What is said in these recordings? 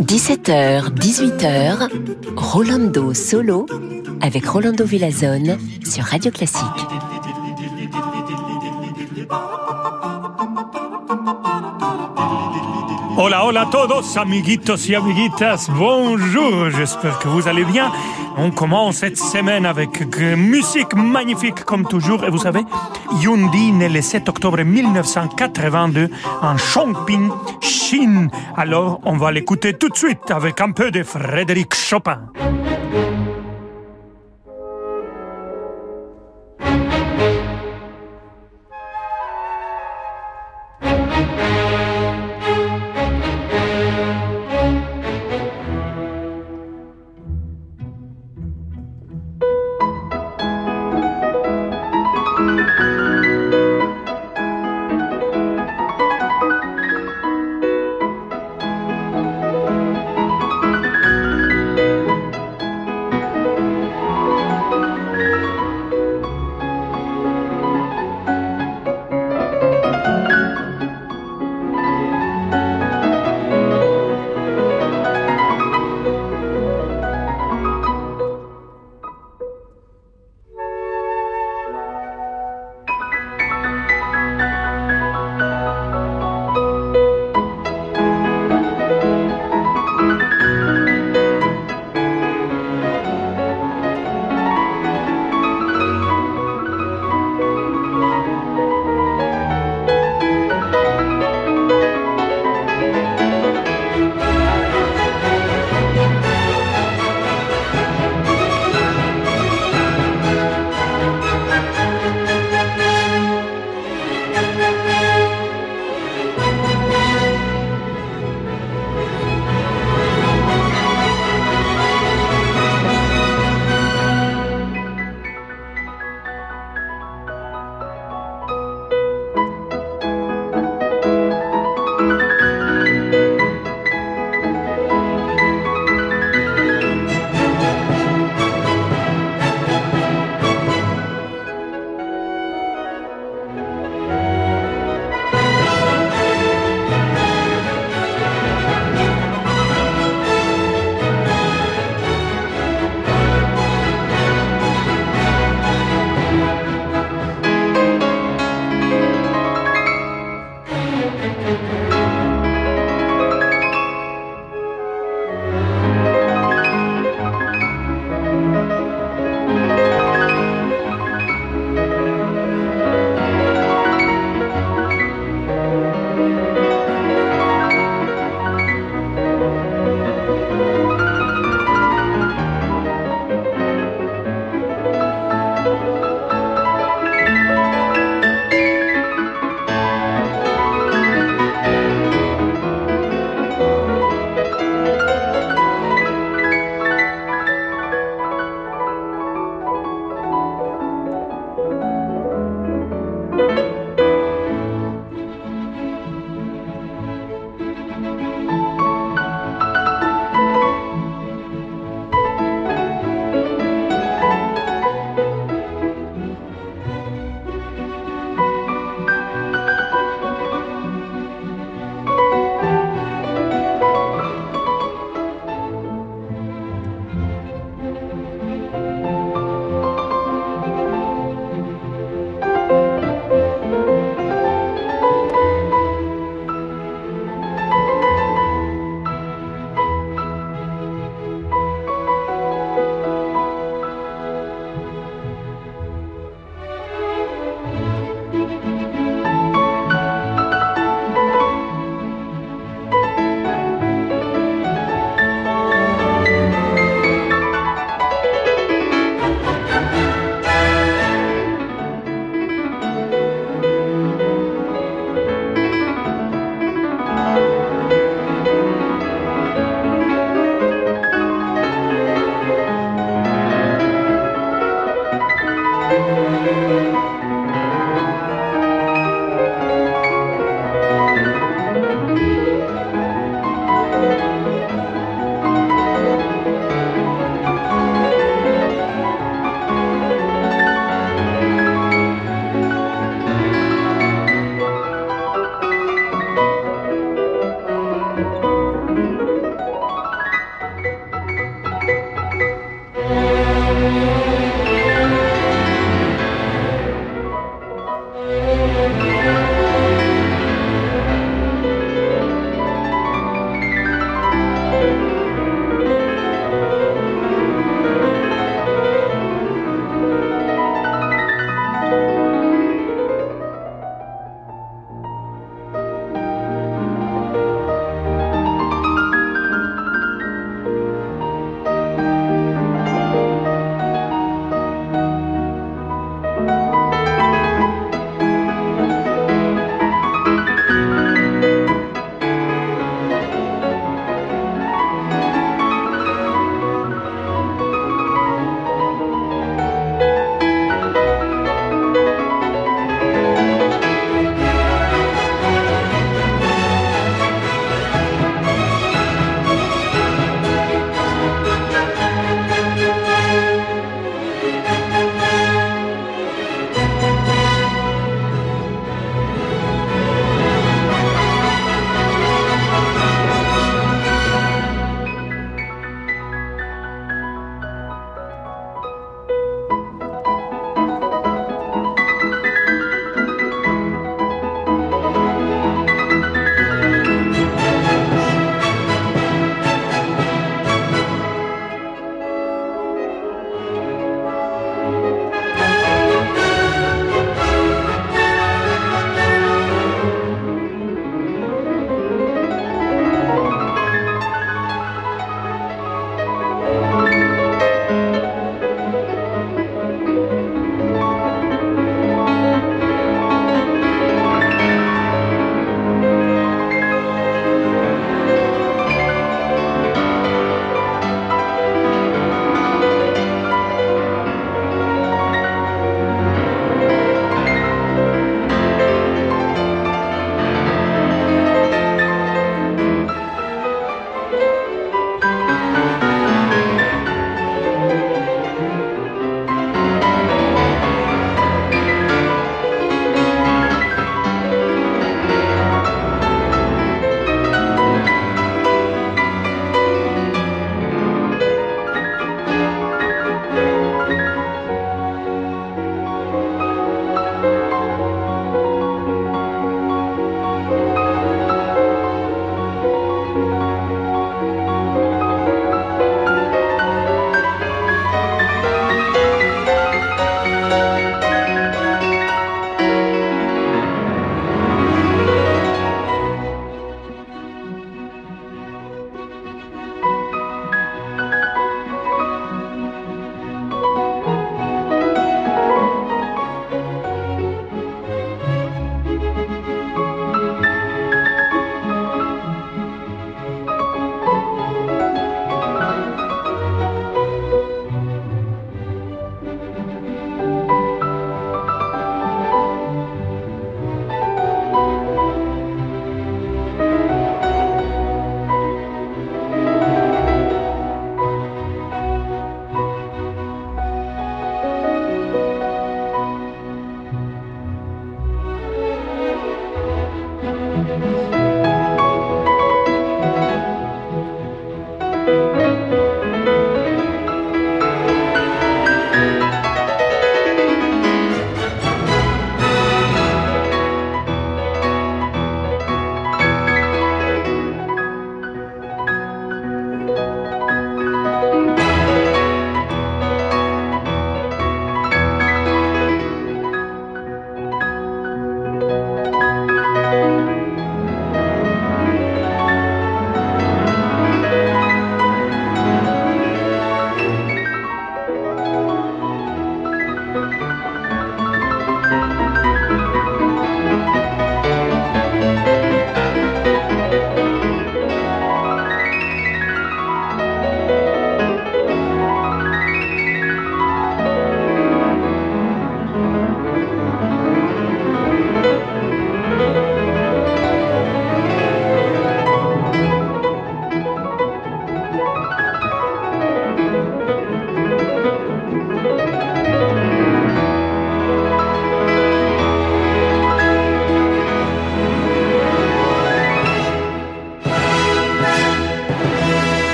17h, 18h, Rolando Solo avec Rolando Villazone sur Radio Classique. Hola, hola a todos, amiguitos y amiguitas. Bonjour, j'espère que vous allez bien. On commence cette semaine avec musique magnifique comme toujours. Et vous savez, Yundi né le 7 octobre 1982 en Chongping, Chine. Alors, on va l'écouter tout de suite avec un peu de Frédéric Chopin.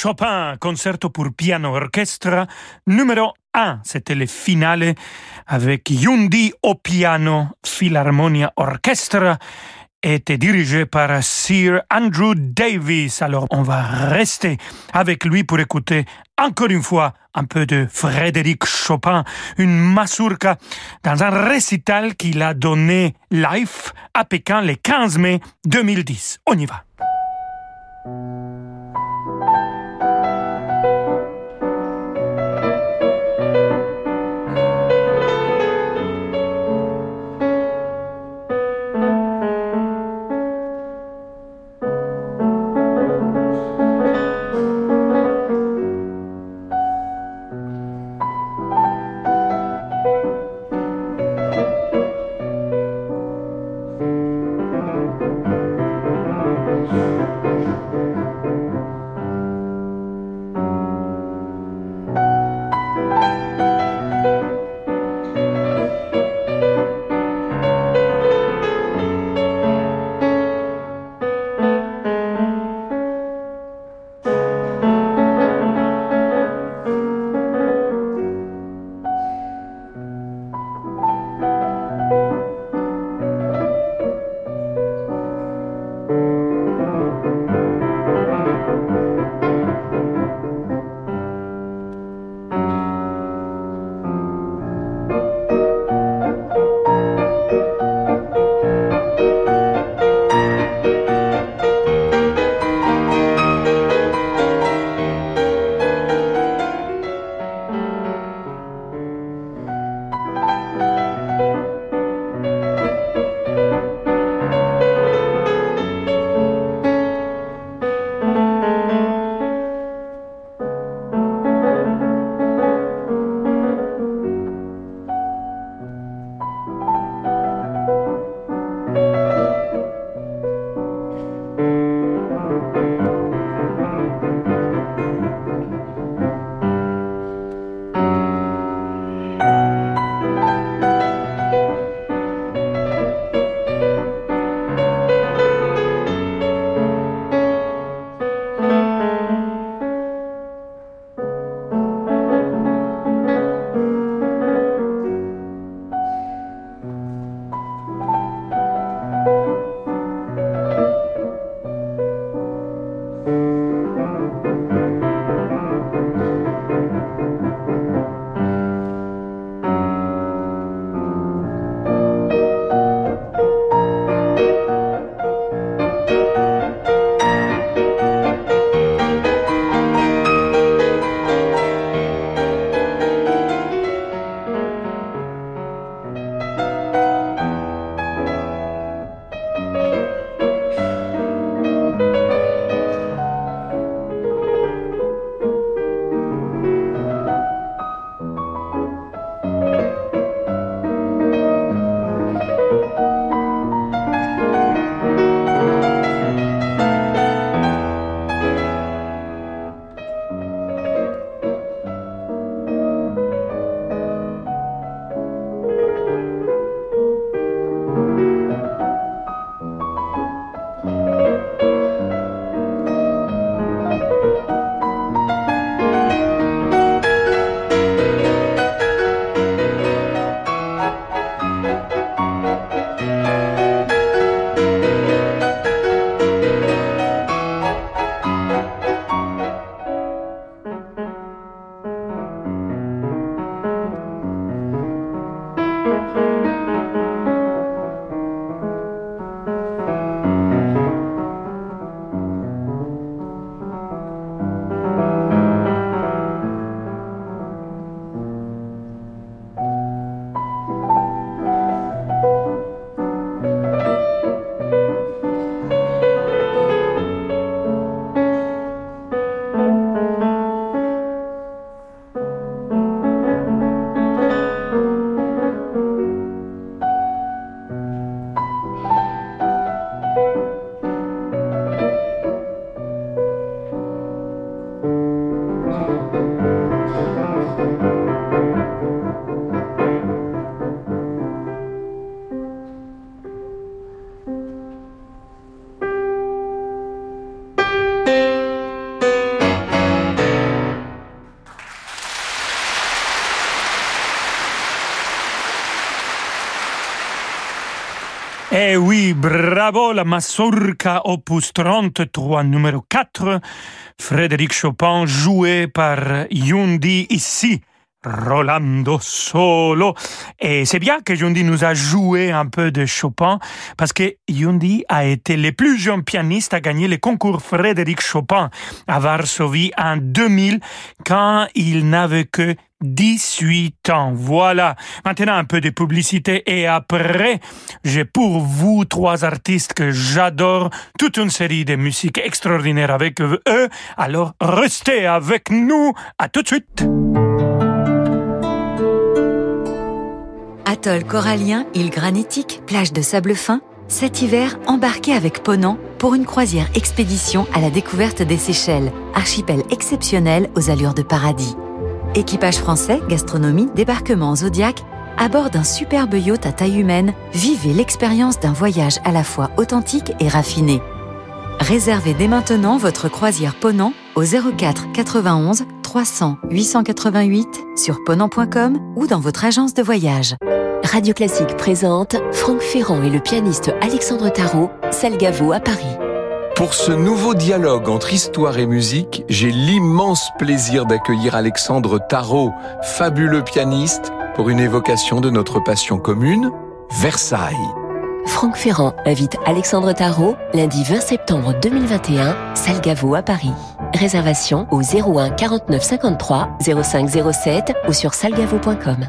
Chopin, concerto pour piano orchestre numéro 1. C'était le finale avec Yundi au piano, Philharmonia Orchestra était dirigé par Sir Andrew Davis. Alors on va rester avec lui pour écouter encore une fois un peu de Frédéric Chopin, une mazurka dans un récital qu'il a donné live à Pékin le 15 mai 2010. On y va. Bravo la Mazurka opus 33 numéro 4, Frédéric Chopin joué par Yundi ici. Rolando Solo. Et c'est bien que Yundi nous a joué un peu de Chopin parce que Yundi a été le plus jeune pianiste à gagner le concours Frédéric Chopin à Varsovie en 2000 quand il n'avait que 18 ans. Voilà. Maintenant un peu de publicité et après, j'ai pour vous trois artistes que j'adore, toute une série de musiques extraordinaires avec eux. Alors restez avec nous. À tout de suite. Atoll corallien, île granitique, plage de sable fin, cet hiver, embarquez avec Ponant pour une croisière expédition à la découverte des Seychelles, archipel exceptionnel aux allures de paradis. Équipage français, gastronomie, débarquement Zodiac, à bord d'un superbe yacht à taille humaine, vivez l'expérience d'un voyage à la fois authentique et raffiné. Réservez dès maintenant votre croisière Ponant au 04 91 300 888 sur ponant.com ou dans votre agence de voyage. Radio Classique présente Franck Ferrand et le pianiste Alexandre Tarot, Salgavo à Paris. Pour ce nouveau dialogue entre histoire et musique, j'ai l'immense plaisir d'accueillir Alexandre Tarot, fabuleux pianiste, pour une évocation de notre passion commune, Versailles. Franck Ferrand invite Alexandre Tarot lundi 20 septembre 2021, Salgavo à Paris. Réservation au 01 49 53 05 07 ou sur salgavo.com.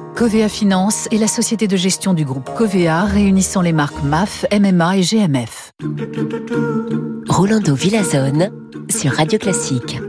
Covea Finance est la société de gestion du groupe Covea réunissant les marques MAF, MMA et GMF. Rolando Villazone sur Radio Classique.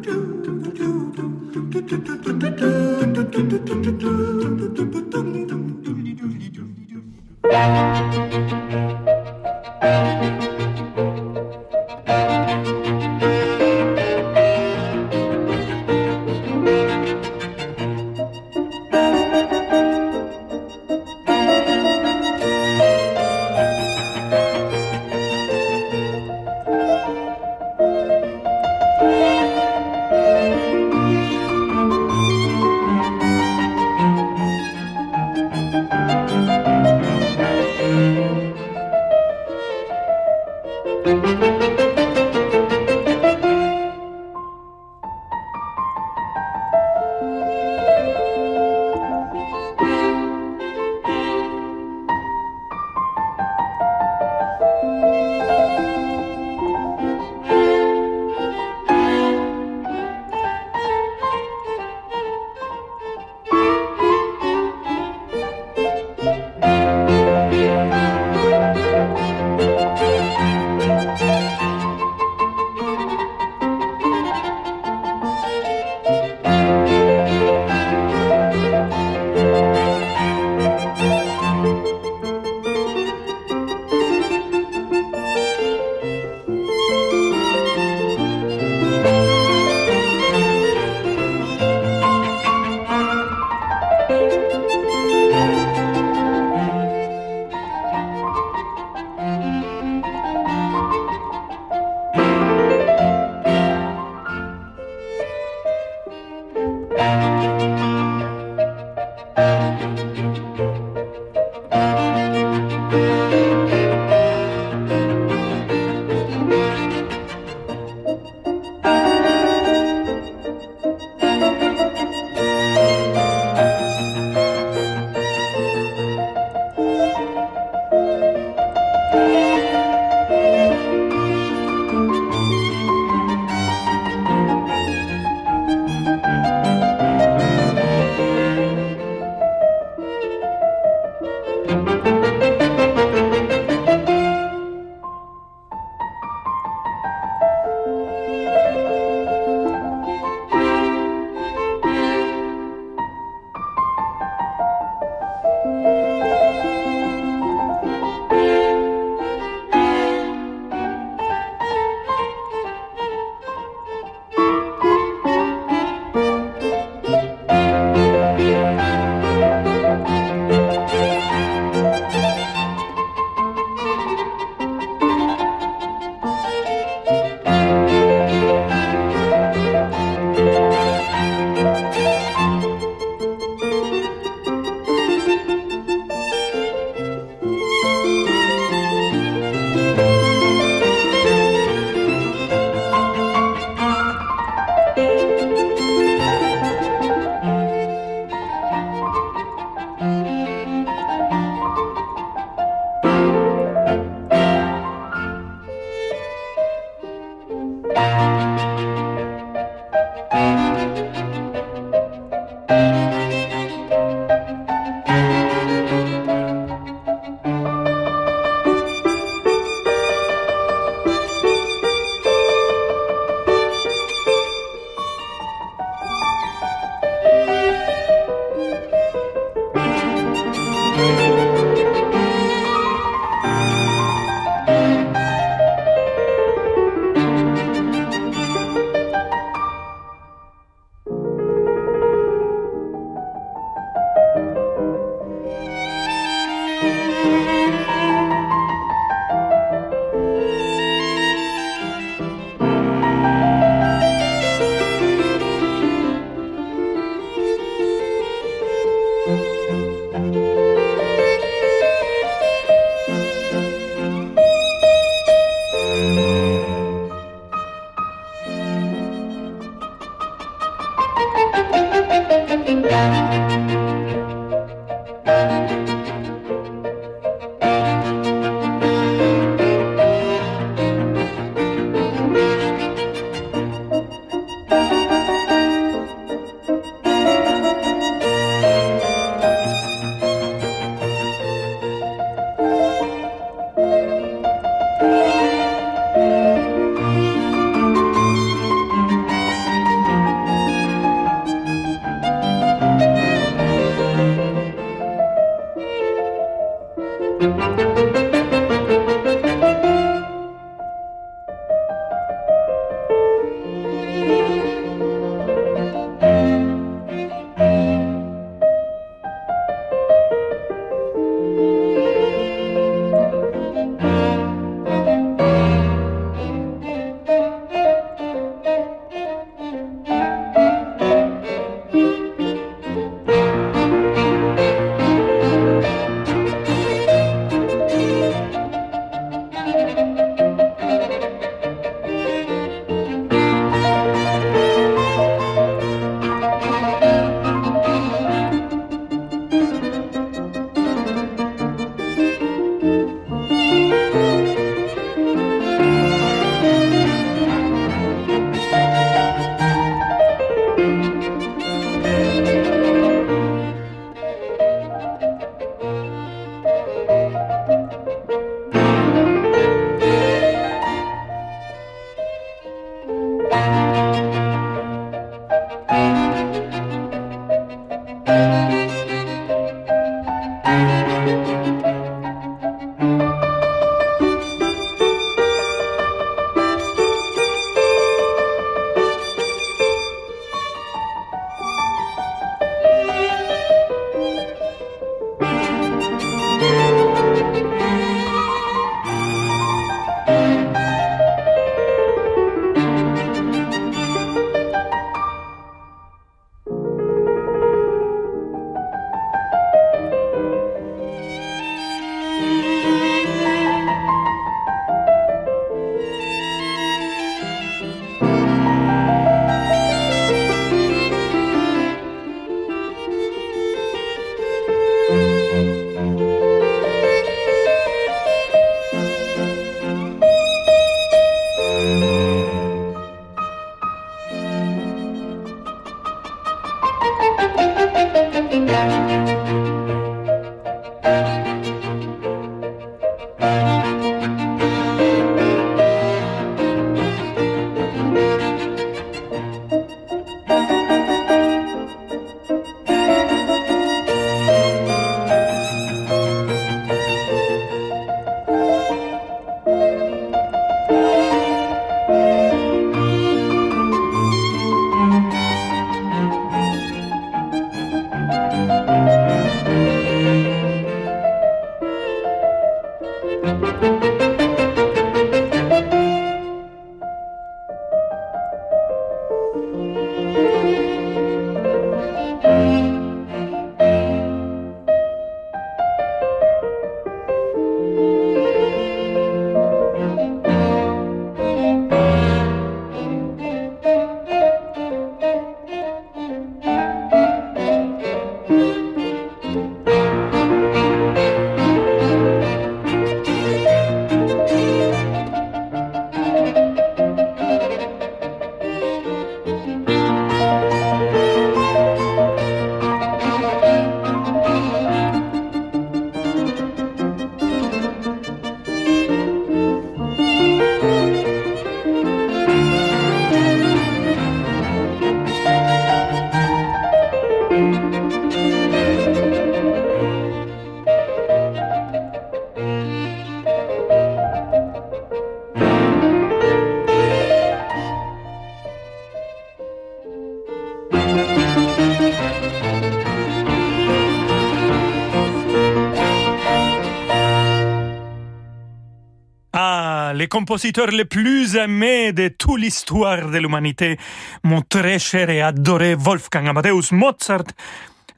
Les compositeurs les plus aimés de toute l'histoire de l'humanité, mon très cher et adoré Wolfgang Amadeus Mozart,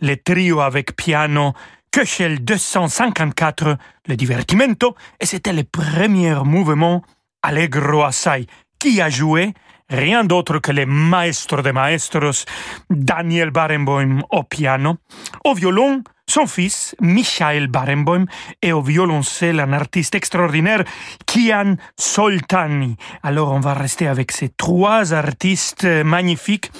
le trio avec piano Köchel 254, le divertimento, et c'était le premier mouvement Allegro assai, qui a joué rien d'autre que le maestro de maestros, Daniel Barenboim au piano, au violon, son fils, Michael Barenboim, et au violoncelle un artiste extraordinaire, Kian Soltani. Alors on va rester avec ces trois artistes magnifiques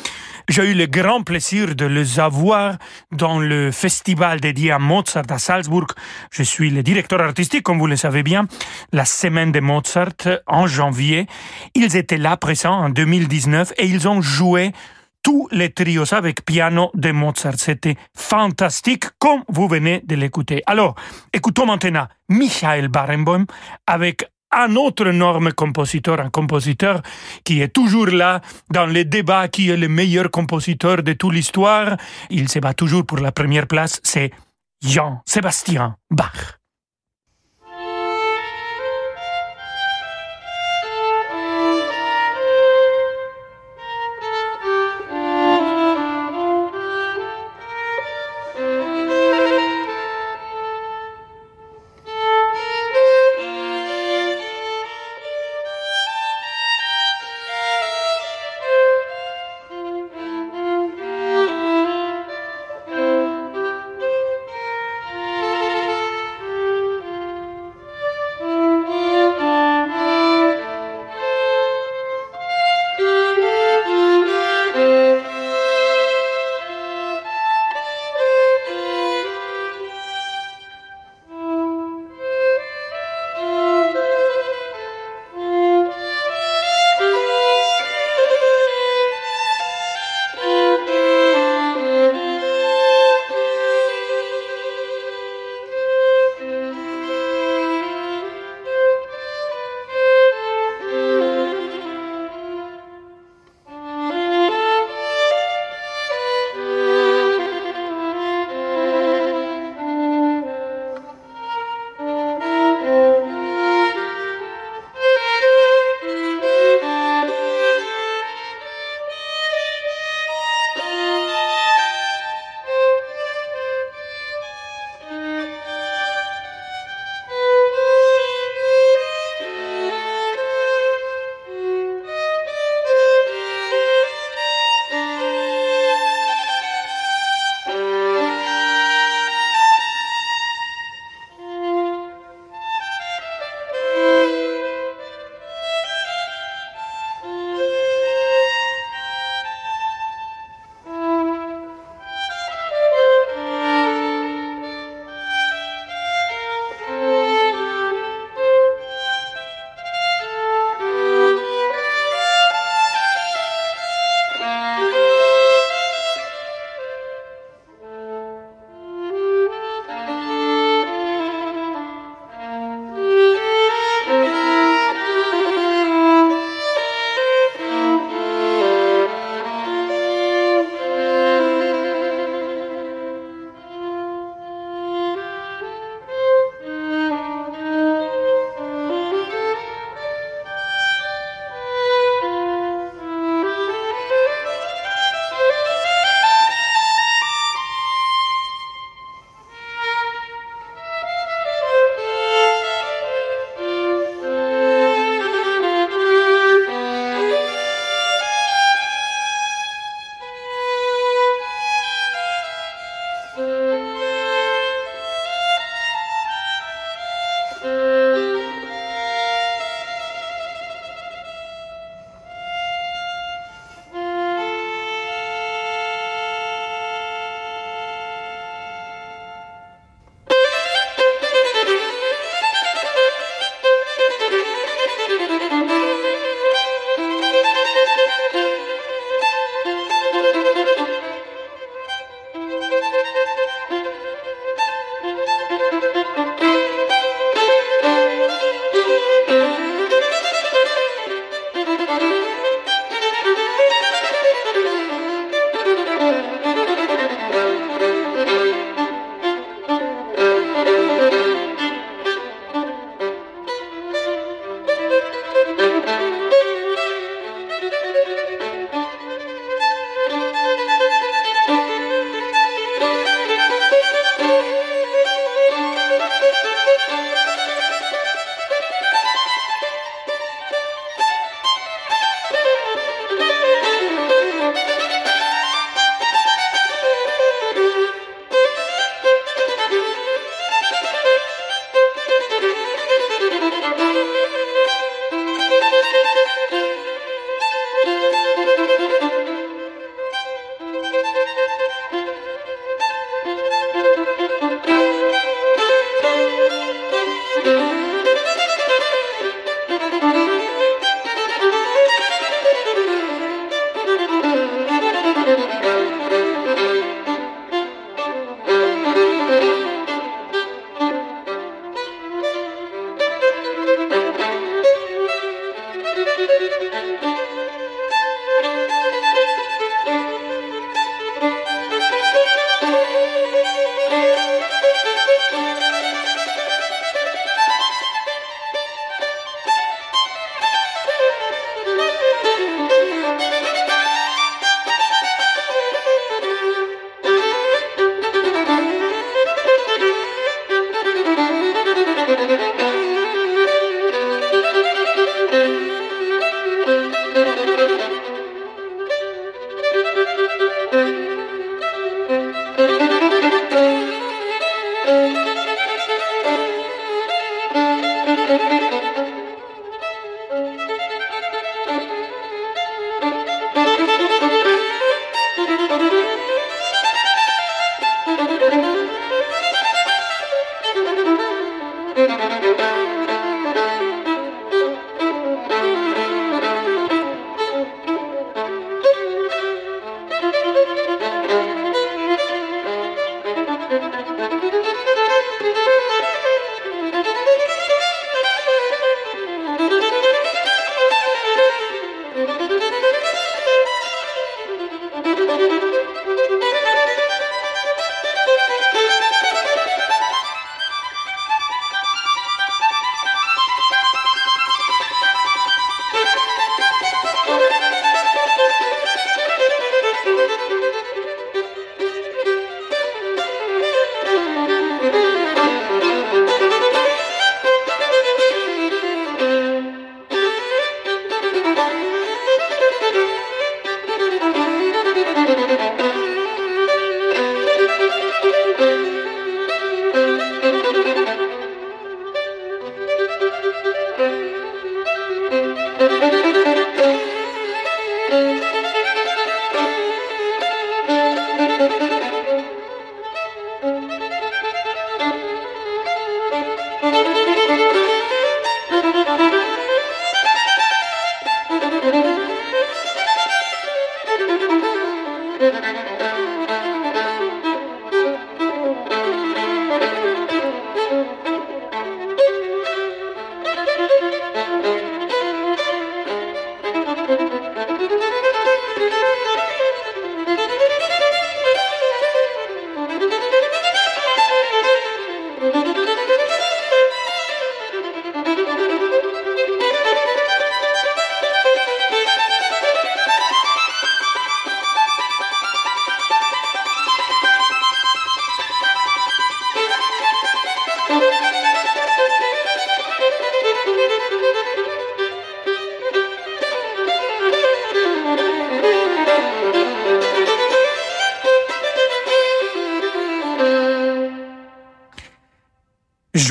j'ai eu le grand plaisir de les avoir dans le festival dédié à Mozart à Salzbourg. Je suis le directeur artistique, comme vous le savez bien, la semaine de Mozart en janvier. Ils étaient là présents en 2019 et ils ont joué tous les trios avec piano de Mozart. C'était fantastique, comme vous venez de l'écouter. Alors, écoutons maintenant Michael Barenboim avec un autre énorme compositeur, un compositeur qui est toujours là dans les débats qui est le meilleur compositeur de toute l'histoire. Il se bat toujours pour la première place, c'est Jean-Sébastien Bach.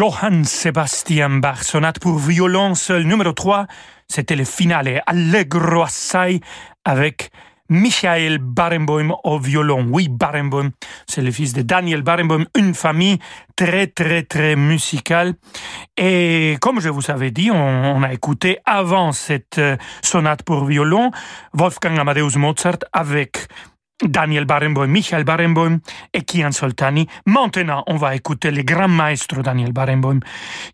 Johann Sebastian Bach, sonate pour violon seul numéro 3. C'était le finale Allegro assai avec Michael Barenboim au violon. Oui, Barenboim, c'est le fils de Daniel Barenboim, une famille très, très, très musicale. Et comme je vous avais dit, on, a écouté avant cette euh, sonate pour violon Wolfgang Amadeus Mozart avec Daniel Barenboim, Michael Barenboim et Kian Soltani. Maintenant, on va écouter le grand maestro Daniel Barenboim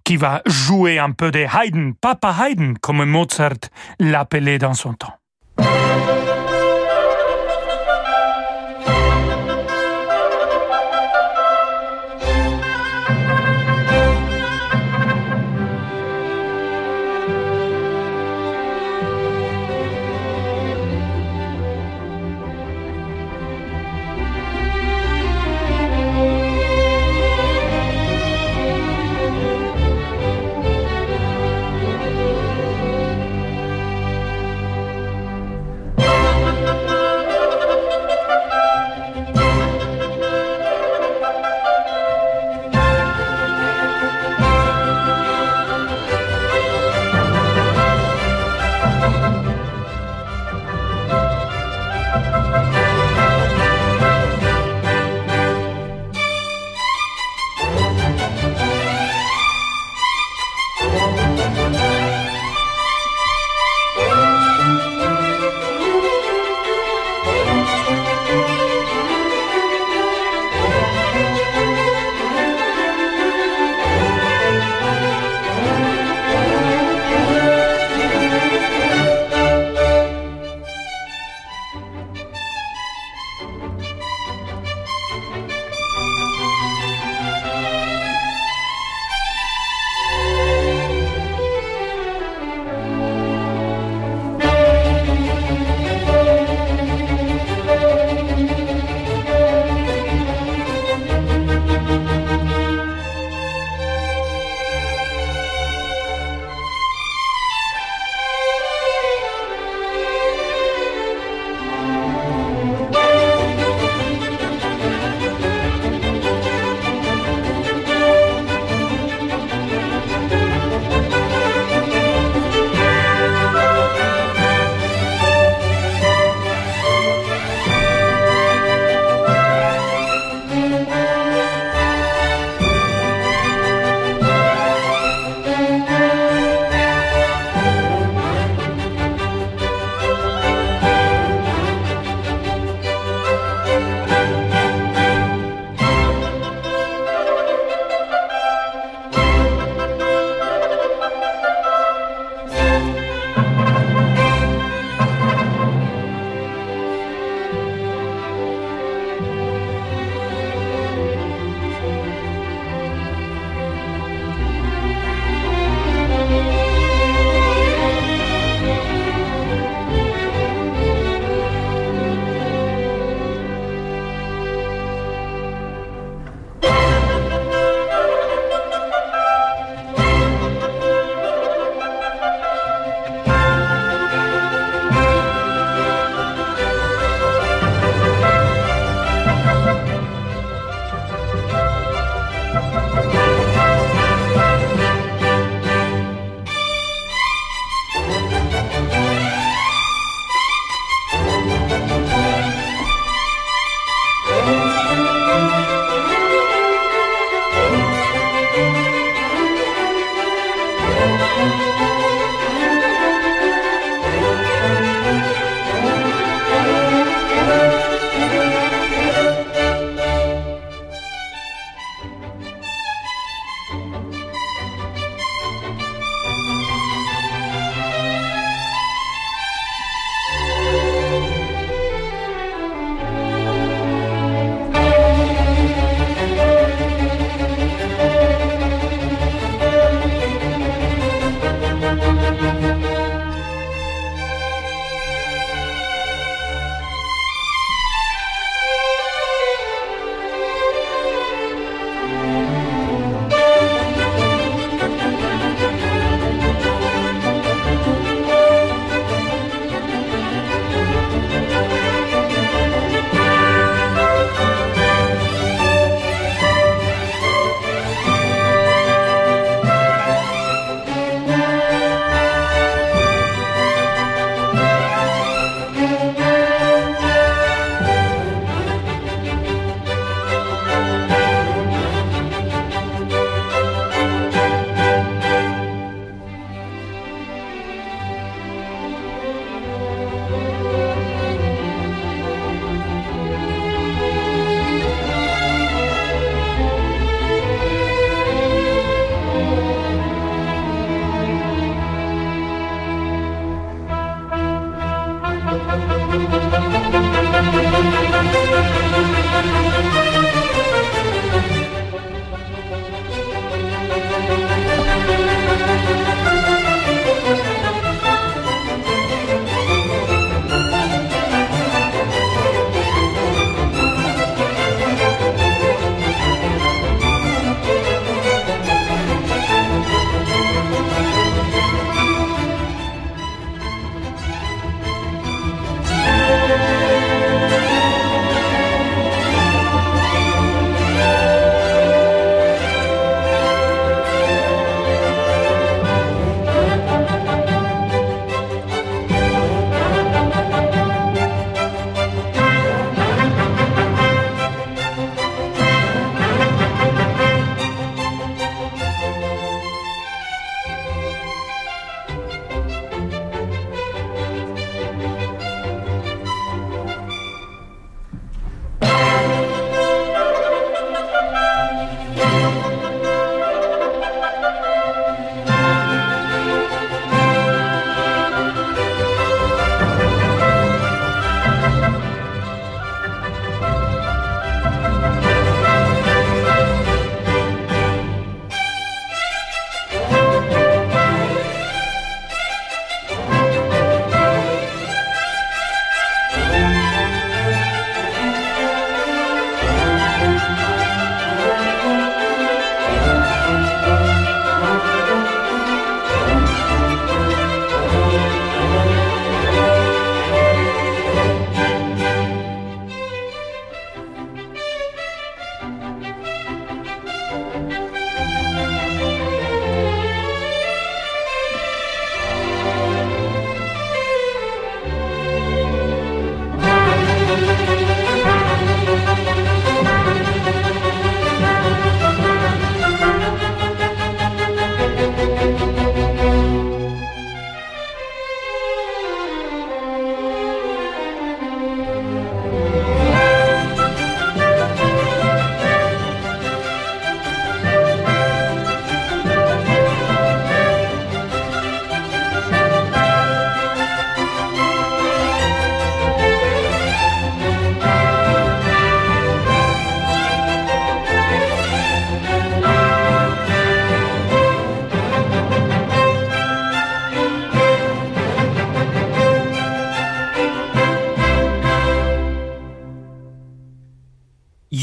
qui va jouer un peu de Haydn, Papa Haydn, comme Mozart l'appelait dans son temps.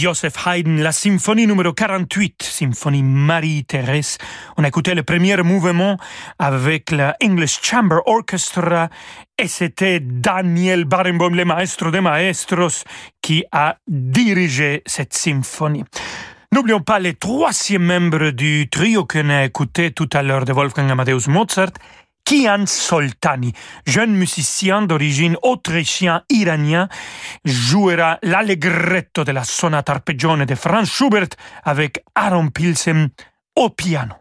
Joseph Haydn, la symphonie numéro 48, symphonie Marie-Thérèse. On a écouté le premier mouvement avec la English Chamber Orchestra et c'était Daniel Barenboim, le maestro des maestros, qui a dirigé cette symphonie. N'oublions pas les troisième membres du trio qu'on a écouté tout à l'heure de Wolfgang Amadeus Mozart, Kian Soltani, jeune musicien d'origine autrichien-iranien, jouera l'allegretto de la sonate arpeggione de Franz Schubert avec Aaron Pilsen au piano.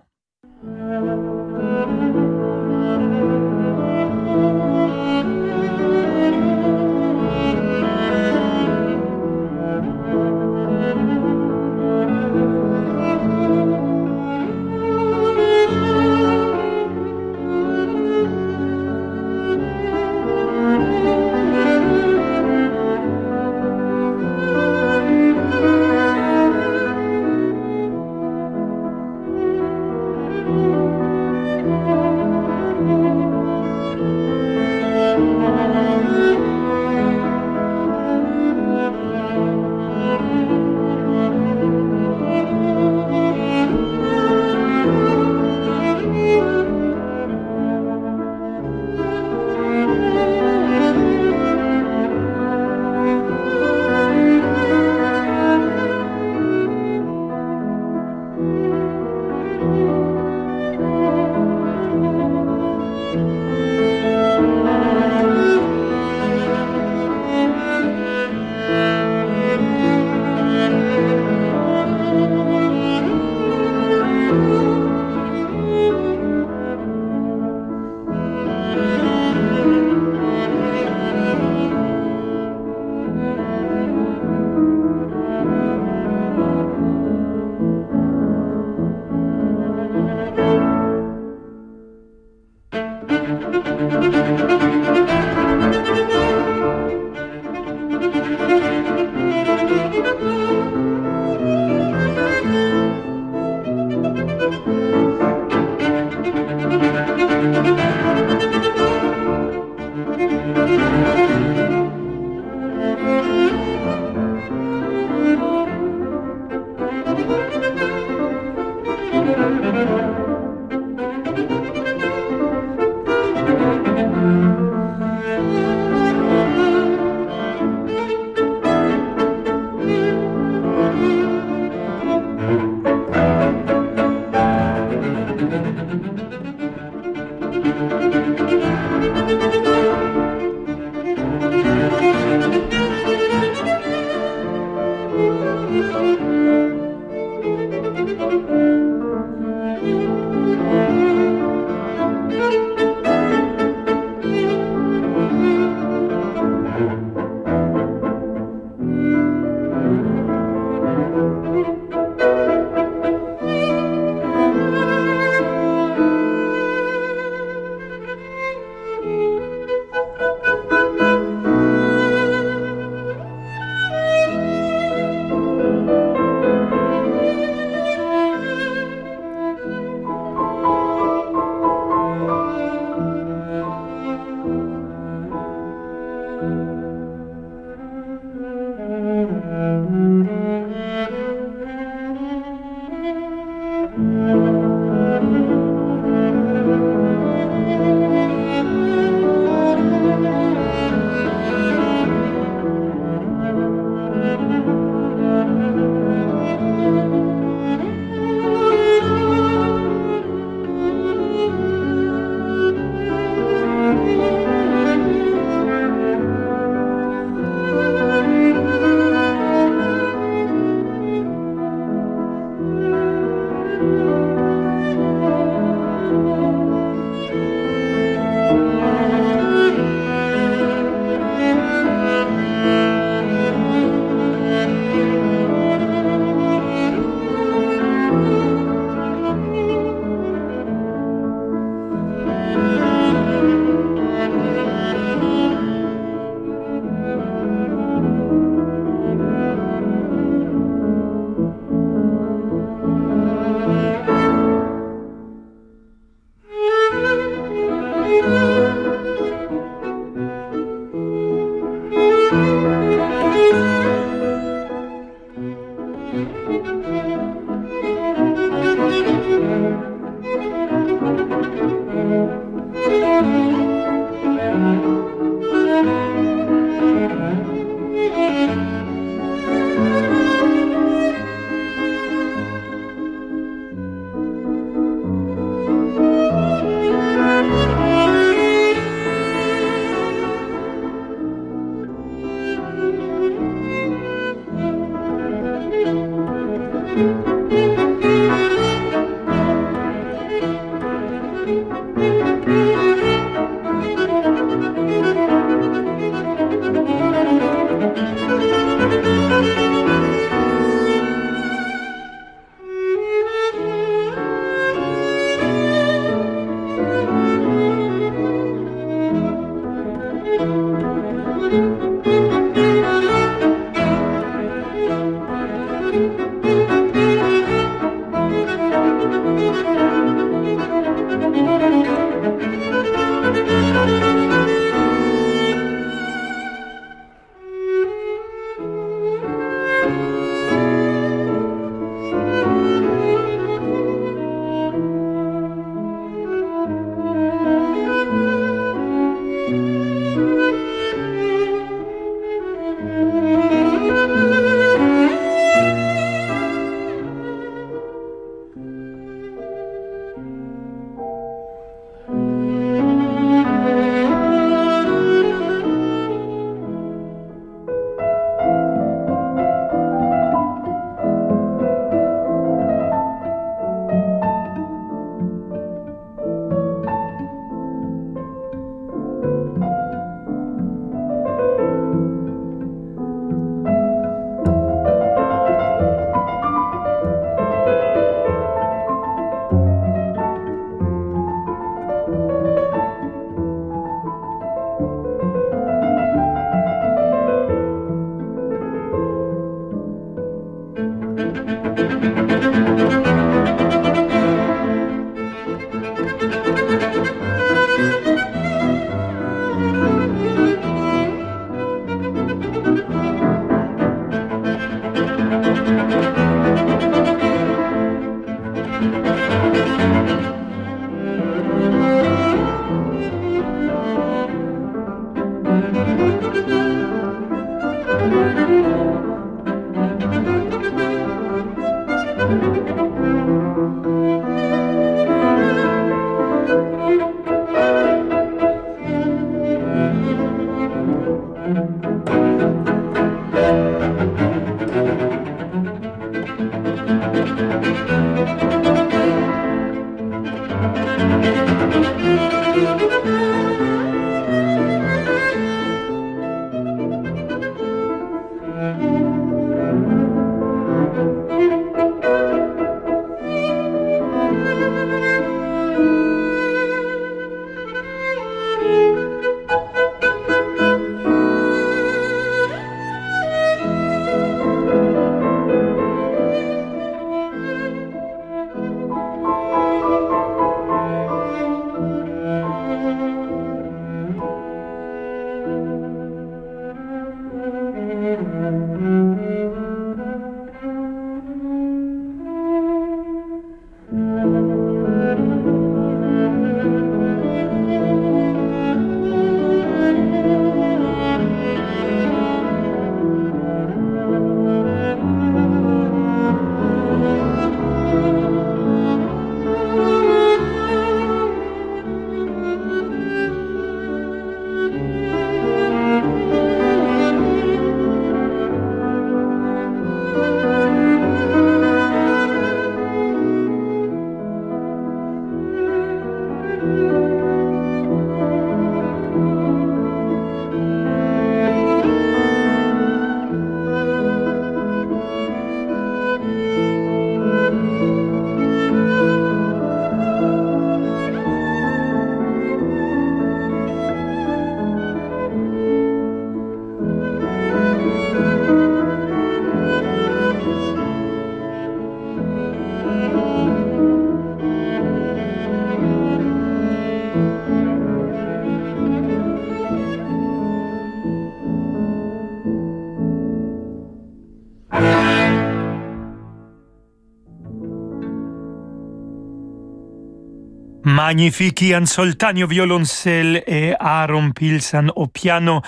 Magnifique Ian Soltani au violoncelle et Aaron Pilsan au piano.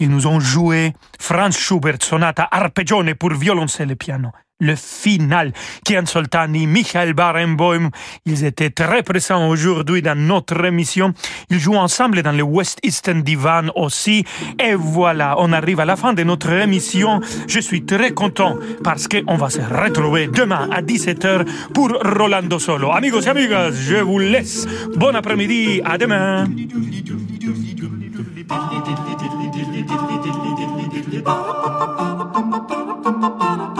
Ils nous ont joué Franz Schubert, sonata arpeggione pour violoncelle et piano le final. Kian Soltani, Michael Barenboim, ils étaient très présents aujourd'hui dans notre émission. Ils jouent ensemble dans le West Eastern Divan aussi. Et voilà, on arrive à la fin de notre émission. Je suis très content parce qu'on va se retrouver demain à 17h pour Rolando Solo. Amigos et amigas, je vous laisse. Bon après-midi, à demain.